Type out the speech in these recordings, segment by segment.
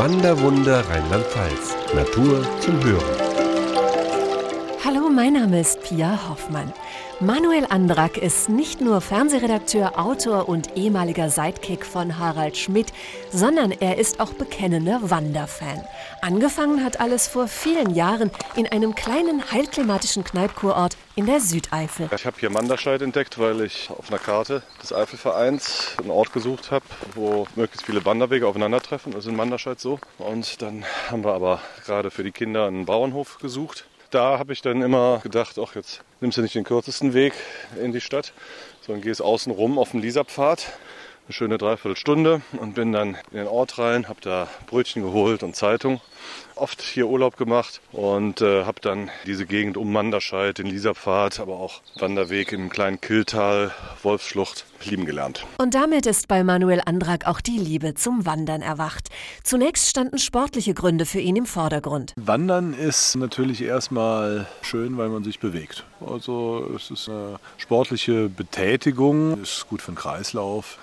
Wanderwunder Rheinland-Pfalz. Natur zum Hören. Hallo, mein Name ist Pia Hoffmann. Manuel Andrak ist nicht nur Fernsehredakteur, Autor und ehemaliger Sidekick von Harald Schmidt, sondern er ist auch bekennender Wanderfan. Angefangen hat alles vor vielen Jahren in einem kleinen heilklimatischen Kneipkurort in der Südeifel. Ich habe hier Manderscheid entdeckt, weil ich auf einer Karte des Eifelvereins einen Ort gesucht habe, wo möglichst viele Wanderwege aufeinandertreffen. Ist in Manderscheid so. Und dann haben wir aber gerade für die Kinder einen Bauernhof gesucht da habe ich dann immer gedacht, ach jetzt nimmst du nicht den kürzesten Weg in die Stadt, sondern gehst außen rum auf den Liesapfad eine schöne Dreiviertelstunde und bin dann in den Ort rein, habe da Brötchen geholt und Zeitung. Oft hier Urlaub gemacht und äh, habe dann diese Gegend um Manderscheid, den Lieserpfad, aber auch Wanderweg im kleinen Killtal, Wolfsschlucht lieben gelernt. Und damit ist bei Manuel Andrak auch die Liebe zum Wandern erwacht. Zunächst standen sportliche Gründe für ihn im Vordergrund. Wandern ist natürlich erstmal schön, weil man sich bewegt. Also es ist eine sportliche Betätigung, ist gut für den Kreislauf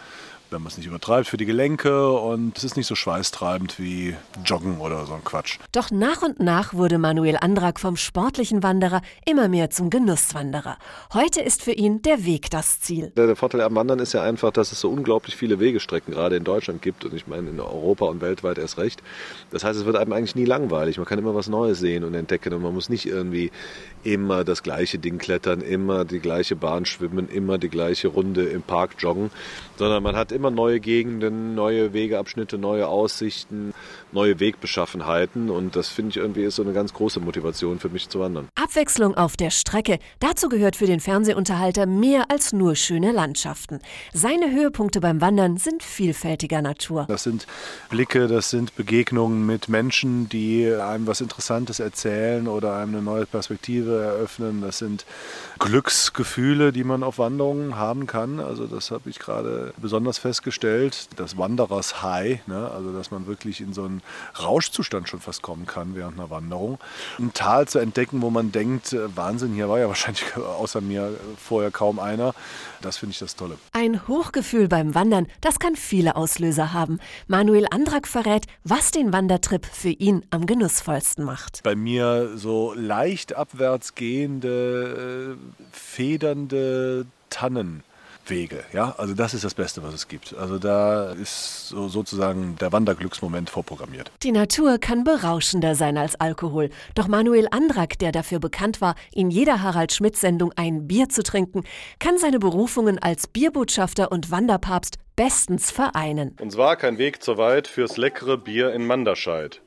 wenn man es nicht übertreibt, für die Gelenke und es ist nicht so schweißtreibend wie Joggen oder so ein Quatsch. Doch nach und nach wurde Manuel Andrak vom sportlichen Wanderer immer mehr zum Genusswanderer. Heute ist für ihn der Weg das Ziel. Der Vorteil am Wandern ist ja einfach, dass es so unglaublich viele Wegestrecken gerade in Deutschland gibt und ich meine in Europa und weltweit erst recht. Das heißt, es wird einem eigentlich nie langweilig. Man kann immer was Neues sehen und entdecken und man muss nicht irgendwie immer das gleiche Ding klettern, immer die gleiche Bahn schwimmen, immer die gleiche Runde im Park joggen, sondern man hat immer neue Gegenden, neue Wegeabschnitte, neue Aussichten, neue Wegbeschaffenheiten und das finde ich irgendwie ist so eine ganz große Motivation für mich zu wandern. Abwechslung auf der Strecke, dazu gehört für den Fernsehunterhalter mehr als nur schöne Landschaften. Seine Höhepunkte beim Wandern sind vielfältiger Natur. Das sind Blicke, das sind Begegnungen mit Menschen, die einem was Interessantes erzählen oder einem eine neue Perspektive eröffnen. Das sind Glücksgefühle, die man auf Wanderungen haben kann. Also das habe ich gerade besonders festgestellt. Das Wanderers High, ne? also dass man wirklich in so einen Rauschzustand schon fast kommen kann während einer Wanderung. Ein Tal zu entdecken, wo man denkt, äh, Wahnsinn, hier war ja wahrscheinlich außer mir vorher kaum einer. Das finde ich das Tolle. Ein Hochgefühl beim Wandern, das kann viele Auslöser haben. Manuel Andrak verrät, was den Wandertrip für ihn am genussvollsten macht. Bei mir so leicht abwärts gehende, äh, federnde Tannen. Wege. Ja, also das ist das Beste, was es gibt. Also da ist so sozusagen der Wanderglücksmoment vorprogrammiert. Die Natur kann berauschender sein als Alkohol. Doch Manuel Andrak, der dafür bekannt war, in jeder Harald Schmidt-Sendung ein Bier zu trinken, kann seine Berufungen als Bierbotschafter und Wanderpapst bestens vereinen. Uns war kein Weg zu weit fürs leckere Bier in Manderscheid.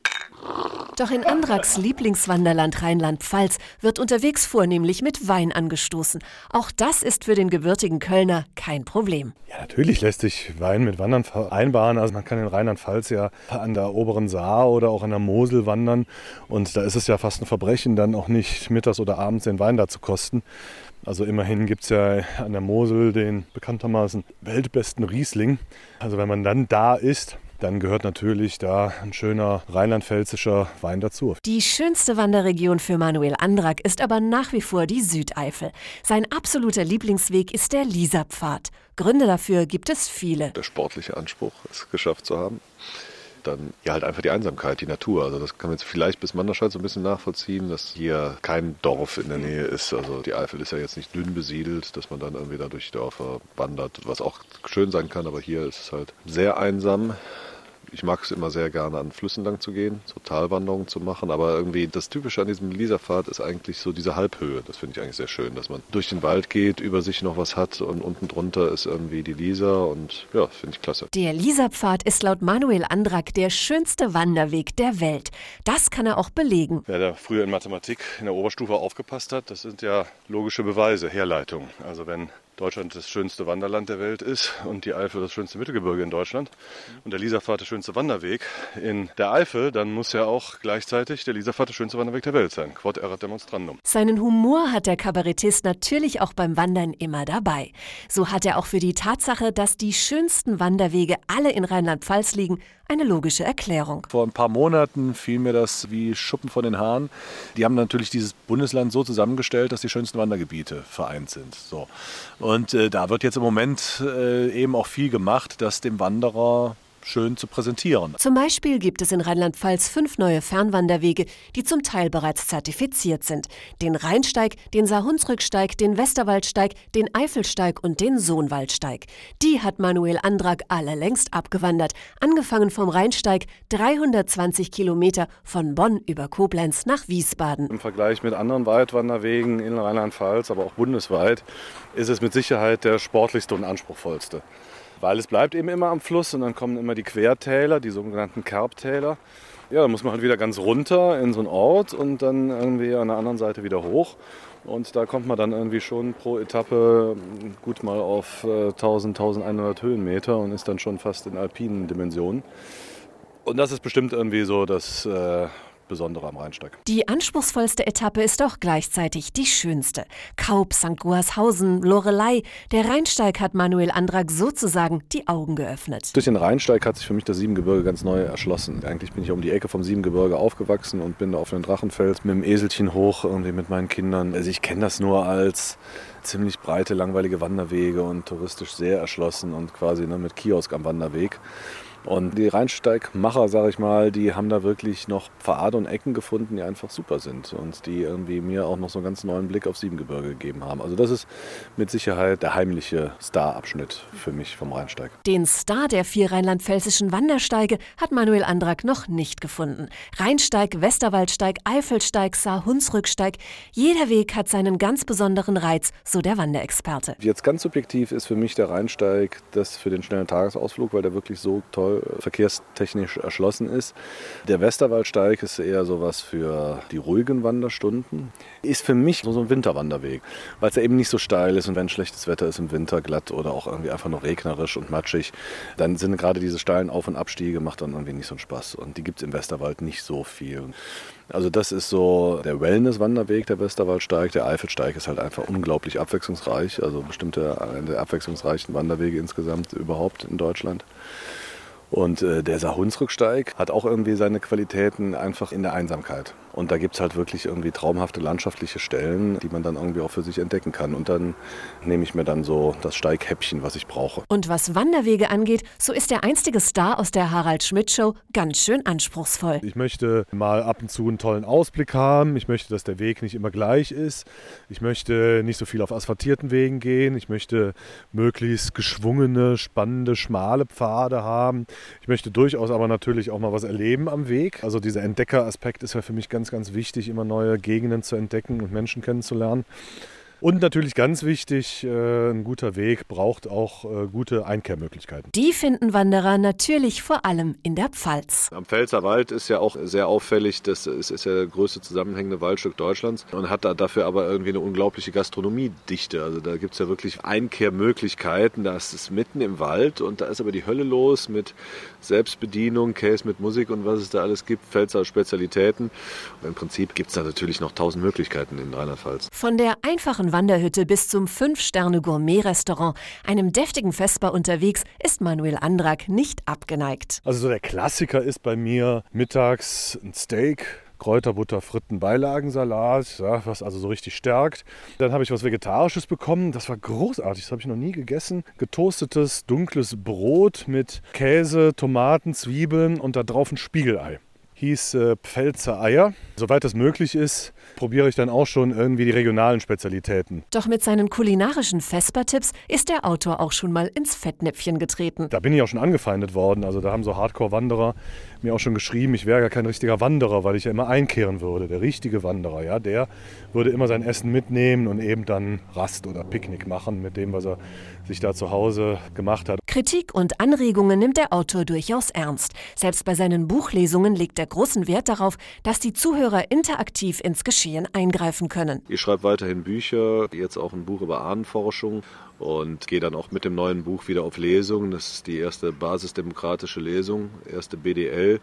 Doch in Andraks Lieblingswanderland Rheinland-Pfalz wird unterwegs vornehmlich mit Wein angestoßen. Auch das ist für den gewürtigen Kölner kein Problem. Ja, natürlich lässt sich Wein mit Wandern vereinbaren. Also man kann in Rheinland-Pfalz ja an der oberen Saar oder auch an der Mosel wandern. Und da ist es ja fast ein Verbrechen, dann auch nicht mittags oder abends den Wein da zu kosten. Also immerhin gibt es ja an der Mosel den bekanntermaßen weltbesten Riesling. Also wenn man dann da ist, dann gehört natürlich da ein schöner rheinland-pfälzischer Wein dazu. Die schönste Wanderregion für Manuel Andrak ist aber nach wie vor die Südeifel. Sein absoluter Lieblingsweg ist der Lieserpfad. Gründe dafür gibt es viele. Der sportliche Anspruch, es geschafft zu haben dann ja halt einfach die Einsamkeit, die Natur. Also das kann man jetzt vielleicht bis Manderscheid so ein bisschen nachvollziehen, dass hier kein Dorf in der Nähe ist. Also die Eifel ist ja jetzt nicht dünn besiedelt, dass man dann irgendwie da durch die Dörfer wandert, was auch schön sein kann, aber hier ist es halt sehr einsam ich mag es immer sehr gerne, an Flüssen lang zu gehen, so Talwanderungen zu machen. Aber irgendwie das Typische an diesem Lieserpfad ist eigentlich so diese Halbhöhe. Das finde ich eigentlich sehr schön, dass man durch den Wald geht, über sich noch was hat und unten drunter ist irgendwie die Lieser und ja, finde ich klasse. Der Lieserpfad ist laut Manuel Andrak der schönste Wanderweg der Welt. Das kann er auch belegen. Wer da früher in Mathematik in der Oberstufe aufgepasst hat, das sind ja logische Beweise, Herleitungen. Also wenn Deutschland das schönste Wanderland der Welt ist und die Eifel das schönste Mittelgebirge in Deutschland und der Lieserpfad der schönste Wanderweg in der Eifel, dann muss ja auch gleichzeitig der Lieserpfad der schönste Wanderweg der Welt sein. Quod erat demonstrandum. Seinen Humor hat der Kabarettist natürlich auch beim Wandern immer dabei. So hat er auch für die Tatsache, dass die schönsten Wanderwege alle in Rheinland-Pfalz liegen, eine logische Erklärung. Vor ein paar Monaten fiel mir das wie Schuppen von den Haaren. Die haben natürlich dieses Bundesland so zusammengestellt, dass die schönsten Wandergebiete vereint sind. So. Und äh, da wird jetzt im Moment äh, eben auch viel gemacht, dass dem Wanderer schön zu präsentieren. Zum Beispiel gibt es in Rheinland-Pfalz fünf neue Fernwanderwege, die zum Teil bereits zertifiziert sind. Den Rheinsteig, den Saarhunsrücksteig, den Westerwaldsteig, den Eifelsteig und den Sohnwaldsteig. Die hat Manuel Andrak alle längst abgewandert. Angefangen vom Rheinsteig 320 Kilometer von Bonn über Koblenz nach Wiesbaden. Im Vergleich mit anderen Weitwanderwegen in Rheinland-Pfalz, aber auch bundesweit, ist es mit Sicherheit der sportlichste und anspruchsvollste. Weil es bleibt eben immer am Fluss und dann kommen immer die Quertäler, die sogenannten Kerbtäler. Ja, da muss man halt wieder ganz runter in so einen Ort und dann irgendwie an der anderen Seite wieder hoch. Und da kommt man dann irgendwie schon pro Etappe gut mal auf 1000, äh, 1100 Höhenmeter und ist dann schon fast in alpinen Dimensionen. Und das ist bestimmt irgendwie so das äh, Besondere am Rheinsteig. Die anspruchsvollste Etappe ist auch gleichzeitig die schönste. Kaup, St. Goarshausen, Lorelei. Der Rheinsteig hat Manuel Andrak sozusagen die Augen geöffnet. Durch den Rheinsteig hat sich für mich das Siebengebirge ganz neu erschlossen. Eigentlich bin ich um die Ecke vom Siebengebirge aufgewachsen und bin da auf den Drachenfels mit dem Eselchen hoch, irgendwie mit meinen Kindern. Also ich kenne das nur als ziemlich breite, langweilige Wanderwege und touristisch sehr erschlossen und quasi ne, mit Kiosk am Wanderweg. Und die Rheinsteigmacher, sage ich mal, die haben da wirklich noch Pfade und Ecken gefunden, die einfach super sind und die irgendwie mir auch noch so einen ganz neuen Blick auf Siebengebirge gegeben haben. Also das ist mit Sicherheit der heimliche Star-Abschnitt für mich vom Rheinsteig. Den Star der vier rheinland-pfälzischen Wandersteige hat Manuel Andrak noch nicht gefunden. Rheinsteig, Westerwaldsteig, Eifelsteig, Saar-Hunsrücksteig. Jeder Weg hat seinen ganz besonderen Reiz, so der Wanderexperte. Jetzt ganz subjektiv ist für mich der Rheinsteig das für den schnellen Tagesausflug, weil der wirklich so toll verkehrstechnisch erschlossen ist. Der Westerwaldsteig ist eher sowas für die ruhigen Wanderstunden. Ist für mich so ein Winterwanderweg, weil es eben nicht so steil ist und wenn schlechtes Wetter ist im Winter glatt oder auch irgendwie einfach nur regnerisch und matschig, dann sind gerade diese steilen Auf- und Abstiege macht dann irgendwie nicht so einen Spaß. Und die gibt es im Westerwald nicht so viel. Also das ist so der Wellness-Wanderweg, der Westerwaldsteig. Der Eifelsteig ist halt einfach unglaublich abwechslungsreich. Also bestimmte einer der abwechslungsreichsten Wanderwege insgesamt überhaupt in Deutschland. Und äh, der Saarhunsrücksteig hat auch irgendwie seine Qualitäten einfach in der Einsamkeit. Und da gibt es halt wirklich irgendwie traumhafte landschaftliche Stellen, die man dann irgendwie auch für sich entdecken kann. Und dann nehme ich mir dann so das Steighäppchen, was ich brauche. Und was Wanderwege angeht, so ist der einstige Star aus der Harald Schmidt Show ganz schön anspruchsvoll. Ich möchte mal ab und zu einen tollen Ausblick haben. Ich möchte, dass der Weg nicht immer gleich ist. Ich möchte nicht so viel auf asphaltierten Wegen gehen. Ich möchte möglichst geschwungene, spannende, schmale Pfade haben. Ich möchte durchaus aber natürlich auch mal was erleben am Weg. Also dieser Entdeckeraspekt ist ja für mich ganz ganz, ganz wichtig, immer neue Gegenden zu entdecken und Menschen kennenzulernen. Und natürlich ganz wichtig, äh, ein guter Weg braucht auch äh, gute Einkehrmöglichkeiten. Die finden Wanderer natürlich vor allem in der Pfalz. Am Pfälzer Wald ist ja auch sehr auffällig, das ist, ist ja der größte zusammenhängende Waldstück Deutschlands und hat da dafür aber irgendwie eine unglaubliche Gastronomiedichte. Also da gibt es ja wirklich Einkehrmöglichkeiten, das ist mitten im Wald und da ist aber die Hölle los mit Selbstbedienung, Case mit Musik und was es da alles gibt, Pfälzer Spezialitäten. Und Im Prinzip gibt es da natürlich noch tausend Möglichkeiten in Rheinland-Pfalz. Von der einfachen Wanderhütte bis zum Fünf-Sterne-Gourmet-Restaurant, einem deftigen Vesper unterwegs, ist Manuel Andrak nicht abgeneigt. Also so der Klassiker ist bei mir mittags ein Steak, Kräuterbutter, Fritten, Beilagensalat, ja, was also so richtig stärkt. Dann habe ich was Vegetarisches bekommen. Das war großartig, das habe ich noch nie gegessen. Getoastetes, dunkles Brot mit Käse, Tomaten, Zwiebeln und da drauf ein Spiegelei hieß äh, Pfälzer Eier. Soweit das möglich ist, probiere ich dann auch schon irgendwie die regionalen Spezialitäten. Doch mit seinen kulinarischen Vesper-Tipps ist der Autor auch schon mal ins Fettnäpfchen getreten. Da bin ich auch schon angefeindet worden. Also da haben so Hardcore-Wanderer mir auch schon geschrieben, ich wäre gar kein richtiger Wanderer, weil ich ja immer einkehren würde. Der richtige Wanderer, ja, der würde immer sein Essen mitnehmen und eben dann Rast oder Picknick machen mit dem, was er sich da zu Hause gemacht hat. Kritik und Anregungen nimmt der Autor durchaus ernst. Selbst bei seinen Buchlesungen legt er großen Wert darauf, dass die Zuhörer interaktiv ins Geschehen eingreifen können. Ich schreibe weiterhin Bücher, jetzt auch ein Buch über Ahnenforschung und gehe dann auch mit dem neuen Buch wieder auf Lesung. Das ist die erste basisdemokratische Lesung, erste BDL.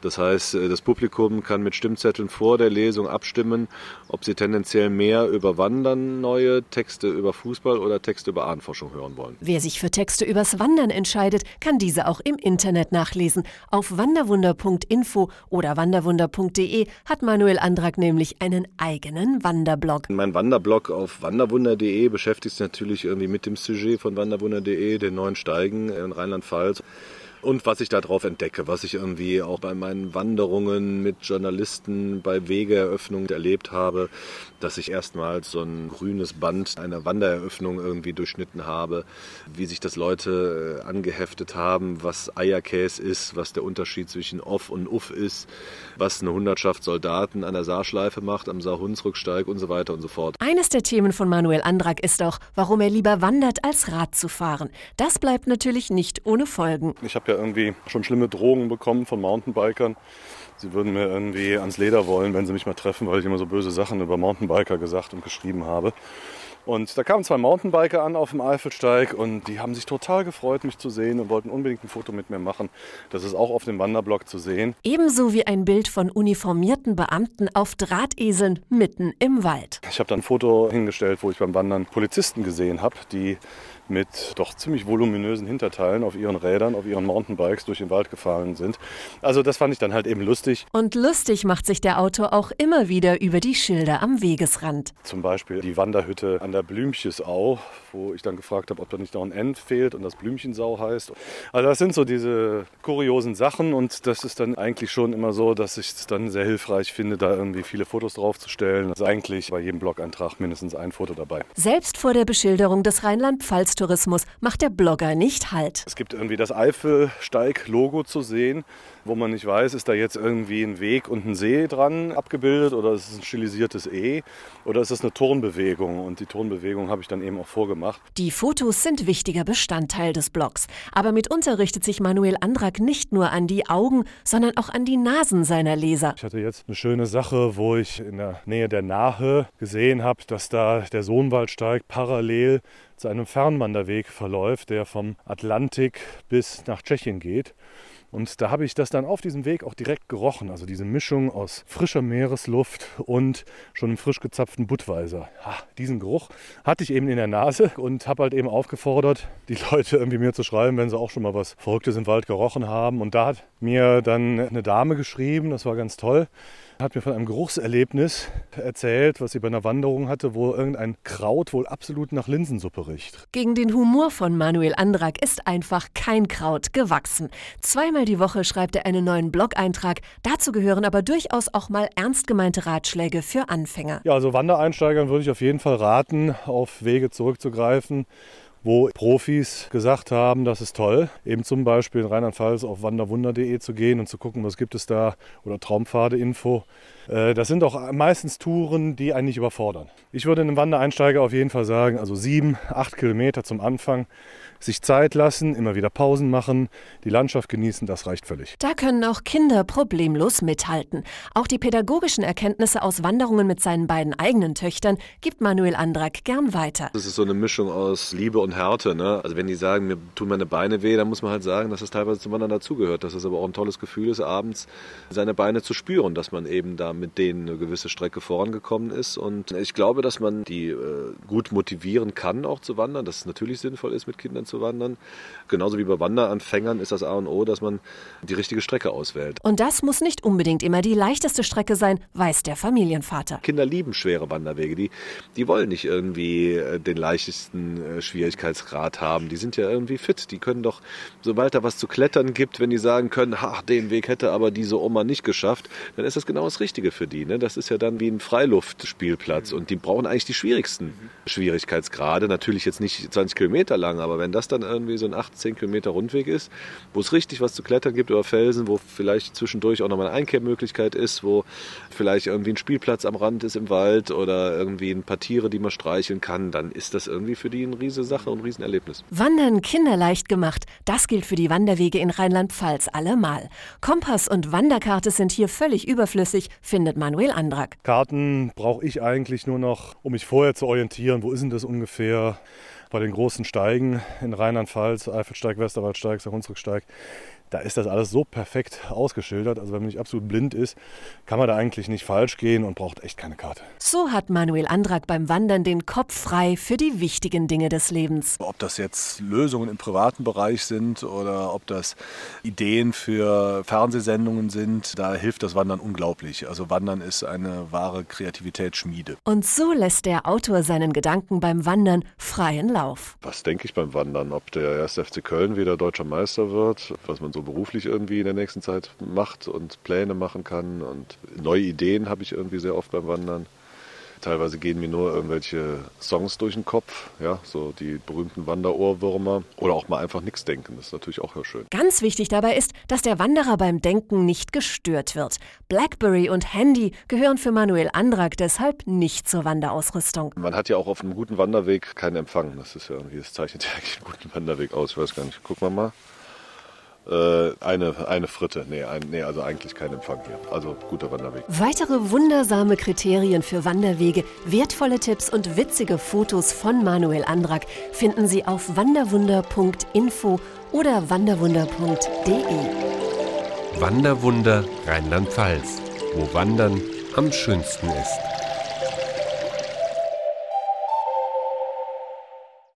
Das heißt, äh, das Publikum kann mit Stimmzetteln vor der Lesung abstimmen, ob sie tendenziell mehr über Wandern neue Texte über Fußball oder Texte über Ahnenforschung hören wollen. Wer sich für Texte übers Wandern entscheidet, kann diese auch im Internet nachlesen. Auf wanderwunder.info oder wanderwunder.de hat Manuel Andrak nämlich einen eigenen Wanderblog. Mein Wanderblog auf wanderwunder.de beschäftigt sich natürlich irgendwie mit mit dem Sujet von wanderwunder.de, den neuen Steigen in Rheinland-Pfalz. Und was ich da drauf entdecke, was ich irgendwie auch bei meinen Wanderungen mit Journalisten bei Wegeeröffnungen erlebt habe, dass ich erstmals so ein grünes Band einer Wandereröffnung irgendwie durchschnitten habe, wie sich das Leute äh, angeheftet haben, was Eierkäse ist, was der Unterschied zwischen Off und Uff ist, was eine Hundertschaft Soldaten an der Saarschleife macht, am Saarhunsrücksteig und so weiter und so fort. Eines der Themen von Manuel Andrak ist auch, warum er lieber wandert, als Rad zu fahren. Das bleibt natürlich nicht ohne Folgen. Ich habe ja irgendwie schon schlimme Drohungen bekommen von Mountainbikern. Sie würden mir irgendwie ans Leder wollen, wenn sie mich mal treffen, weil ich immer so böse Sachen über Mountainbiker gesagt und geschrieben habe. Und da kamen zwei Mountainbiker an auf dem Eifelsteig und die haben sich total gefreut, mich zu sehen und wollten unbedingt ein Foto mit mir machen. Das ist auch auf dem Wanderblock zu sehen. Ebenso wie ein Bild von uniformierten Beamten auf Drahteseln mitten im Wald. Ich habe dann ein Foto hingestellt, wo ich beim Wandern Polizisten gesehen habe, die mit doch ziemlich voluminösen Hinterteilen auf ihren Rädern, auf ihren Mountainbikes durch den Wald gefahren sind. Also das fand ich dann halt eben lustig. Und lustig macht sich der Autor auch immer wieder über die Schilder am Wegesrand. Zum Beispiel die Wanderhütte an der Blümchesau, wo ich dann gefragt habe, ob da nicht noch ein End fehlt und das Blümchensau heißt. Also das sind so diese kuriosen Sachen und das ist dann eigentlich schon immer so, dass ich es dann sehr hilfreich finde, da irgendwie viele Fotos draufzustellen. Also eigentlich bei jedem Blog-Eintrag mindestens ein Foto dabei. Selbst vor der Beschilderung des Rheinland-Pfalz Tourismus macht der Blogger nicht Halt. Es gibt irgendwie das Eifelsteig-Logo zu sehen, wo man nicht weiß, ist da jetzt irgendwie ein Weg und ein See dran abgebildet oder ist es ein stilisiertes E oder ist es eine Turnbewegung? Und die Turnbewegung habe ich dann eben auch vorgemacht. Die Fotos sind wichtiger Bestandteil des Blogs. Aber mitunter richtet sich Manuel Andrak nicht nur an die Augen, sondern auch an die Nasen seiner Leser. Ich hatte jetzt eine schöne Sache, wo ich in der Nähe der Nahe gesehen habe, dass da der Sohnwaldsteig parallel zu einem Fernwanderweg verläuft, der vom Atlantik bis nach Tschechien geht. Und da habe ich das dann auf diesem Weg auch direkt gerochen. Also diese Mischung aus frischer Meeresluft und schon einem frisch gezapften Budweiser. Ha, diesen Geruch hatte ich eben in der Nase und habe halt eben aufgefordert, die Leute irgendwie mir zu schreiben, wenn sie auch schon mal was Verrücktes im Wald gerochen haben. Und da hat mir dann eine Dame geschrieben, das war ganz toll hat mir von einem Geruchserlebnis erzählt, was sie bei einer Wanderung hatte, wo irgendein Kraut wohl absolut nach Linsensuppe riecht. Gegen den Humor von Manuel Andrak ist einfach kein Kraut gewachsen. Zweimal die Woche schreibt er einen neuen Blog-Eintrag. Dazu gehören aber durchaus auch mal ernst gemeinte Ratschläge für Anfänger. Ja, also Wandereinsteigern würde ich auf jeden Fall raten, auf Wege zurückzugreifen wo Profis gesagt haben, das ist toll. Eben zum Beispiel in Rheinland-Pfalz auf wanderwunder.de zu gehen und zu gucken, was gibt es da oder Traumpfade-Info. Äh, das sind auch meistens Touren, die einen nicht überfordern. Ich würde einem Wandereinsteiger auf jeden Fall sagen, also sieben, acht Kilometer zum Anfang sich Zeit lassen, immer wieder Pausen machen, die Landschaft genießen, das reicht völlig. Da können auch Kinder problemlos mithalten. Auch die pädagogischen Erkenntnisse aus Wanderungen mit seinen beiden eigenen Töchtern gibt Manuel Andrak gern weiter. Das ist so eine Mischung aus Liebe und Härte. Ne? Also wenn die sagen, mir tun meine Beine weh, dann muss man halt sagen, dass das teilweise zum Wandern dazugehört. Dass es aber auch ein tolles Gefühl ist, abends seine Beine zu spüren, dass man eben da mit denen eine gewisse Strecke vorangekommen ist. Und ich glaube, dass man die äh, gut motivieren kann, auch zu wandern, dass es natürlich sinnvoll ist, mit Kindern zu wandern. Genauso wie bei Wanderanfängern ist das A und O, dass man die richtige Strecke auswählt. Und das muss nicht unbedingt immer die leichteste Strecke sein, weiß der Familienvater. Kinder lieben schwere Wanderwege. Die, die wollen nicht irgendwie äh, den leichtesten äh, Schwierigkeitsgrad haben. Die sind ja irgendwie fit. Die können doch, sobald da was zu klettern gibt, wenn die sagen können, ach, den Weg hätte aber diese Oma nicht geschafft, dann ist das genau das Richtige für die. Ne? Das ist ja dann wie ein Freiluftspielplatz. Und die brauchen eigentlich die schwierigsten Schwierigkeitsgrade. Natürlich jetzt nicht 20 Kilometer lang, aber wenn das dann irgendwie so ein 18 Kilometer Rundweg ist, wo es richtig was zu klettern gibt über Felsen, wo vielleicht zwischendurch auch nochmal eine Einkehrmöglichkeit ist, wo vielleicht irgendwie ein Spielplatz am Rand ist im Wald oder irgendwie ein paar Tiere, die man streicheln kann, dann ist das irgendwie für die eine riesige Sache und ein Riesenerlebnis. Wandern kinderleicht gemacht, das gilt für die Wanderwege in Rheinland-Pfalz allemal. Kompass und Wanderkarte sind hier völlig überflüssig, findet Manuel Andrak. Karten brauche ich eigentlich nur noch, um mich vorher zu orientieren. Wo ist denn das ungefähr? bei den großen Steigen in Rheinland-Pfalz, Eifelsteig, Westerwaldsteig, Saarhunsrücksteig, da ist das alles so perfekt ausgeschildert. Also wenn man nicht absolut blind ist, kann man da eigentlich nicht falsch gehen und braucht echt keine Karte. So hat Manuel Andrak beim Wandern den Kopf frei für die wichtigen Dinge des Lebens. Ob das jetzt Lösungen im privaten Bereich sind oder ob das Ideen für Fernsehsendungen sind, da hilft das Wandern unglaublich. Also Wandern ist eine wahre Kreativitätsschmiede. Und so lässt der Autor seinen Gedanken beim Wandern freien Lauf. Was denke ich beim Wandern? Ob der 1. FC Köln wieder deutscher Meister wird, was man so beruflich irgendwie in der nächsten Zeit macht und Pläne machen kann und neue Ideen habe ich irgendwie sehr oft beim Wandern. Teilweise gehen mir nur irgendwelche Songs durch den Kopf, ja, so die berühmten Wanderohrwürmer oder auch mal einfach nichts denken. Das ist natürlich auch sehr schön. Ganz wichtig dabei ist, dass der Wanderer beim Denken nicht gestört wird. Blackberry und Handy gehören für Manuel Andrak deshalb nicht zur Wanderausrüstung. Man hat ja auch auf einem guten Wanderweg keinen Empfang. Das ist ja irgendwie, das zeichnet ja eigentlich einen guten Wanderweg aus. Ich weiß gar nicht. Gucken wir mal. Äh, eine, eine Fritte. Nee, ein, nee, also eigentlich kein Empfang hier. Also guter Wanderweg. Weitere wundersame Kriterien für Wanderwege, wertvolle Tipps und witzige Fotos von Manuel Andrak finden Sie auf wanderwunder.info oder wanderwunder.de. Wanderwunder Rheinland-Pfalz, wo Wandern am schönsten ist.